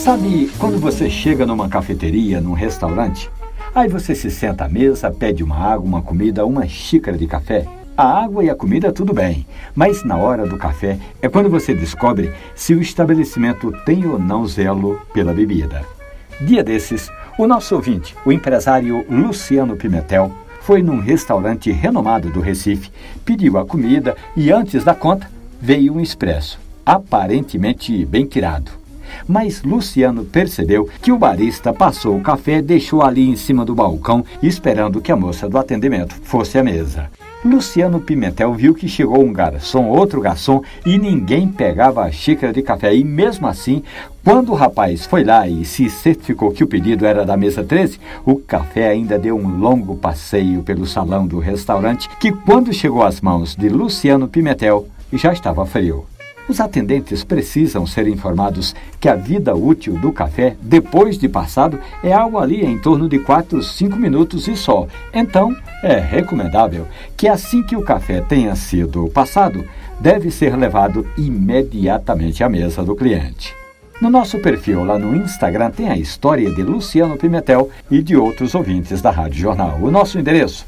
Sabe quando você chega numa cafeteria, num restaurante? Aí você se senta à mesa, pede uma água, uma comida, uma xícara de café. A água e a comida tudo bem, mas na hora do café é quando você descobre se o estabelecimento tem ou não zelo pela bebida. Dia desses, o nosso ouvinte, o empresário Luciano Pimentel, foi num restaurante renomado do Recife, pediu a comida e antes da conta veio um expresso, aparentemente bem tirado. Mas Luciano percebeu que o barista passou o café deixou ali em cima do balcão, esperando que a moça do atendimento fosse à mesa. Luciano Pimentel viu que chegou um garçom, outro garçom, e ninguém pegava a xícara de café. E mesmo assim, quando o rapaz foi lá e se certificou que o pedido era da mesa 13, o café ainda deu um longo passeio pelo salão do restaurante, que quando chegou às mãos de Luciano Pimentel, já estava frio. Os atendentes precisam ser informados que a vida útil do café, depois de passado, é algo ali em torno de 4, 5 minutos e só. Então, é recomendável que assim que o café tenha sido passado, deve ser levado imediatamente à mesa do cliente. No nosso perfil lá no Instagram tem a história de Luciano Pimentel e de outros ouvintes da Rádio Jornal. O nosso endereço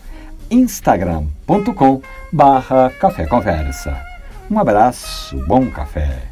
instagram.com barra Café Conversa. Um abraço, bom café.